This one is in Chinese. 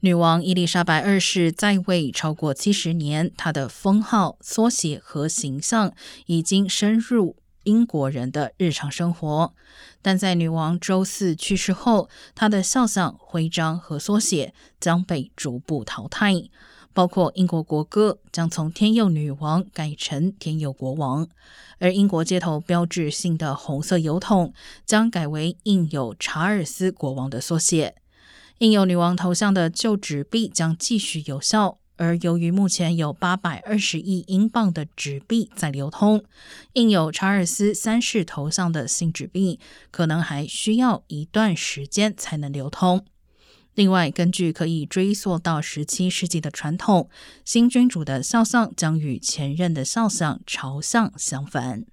女王伊丽莎白二世在位超过七十年，她的封号、缩写和形象已经深入英国人的日常生活。但在女王周四去世后，她的肖像、徽章和缩写将被逐步淘汰，包括英国国歌将从“天佑女王”改成“天佑国王”，而英国街头标志性的红色油桶将改为印有查尔斯国王的缩写。印有女王头像的旧纸币将继续有效，而由于目前有八百二十亿英镑的纸币在流通，印有查尔斯三世头像的新纸币可能还需要一段时间才能流通。另外，根据可以追溯到十七世纪的传统，新君主的肖像将与前任的肖像朝向相反。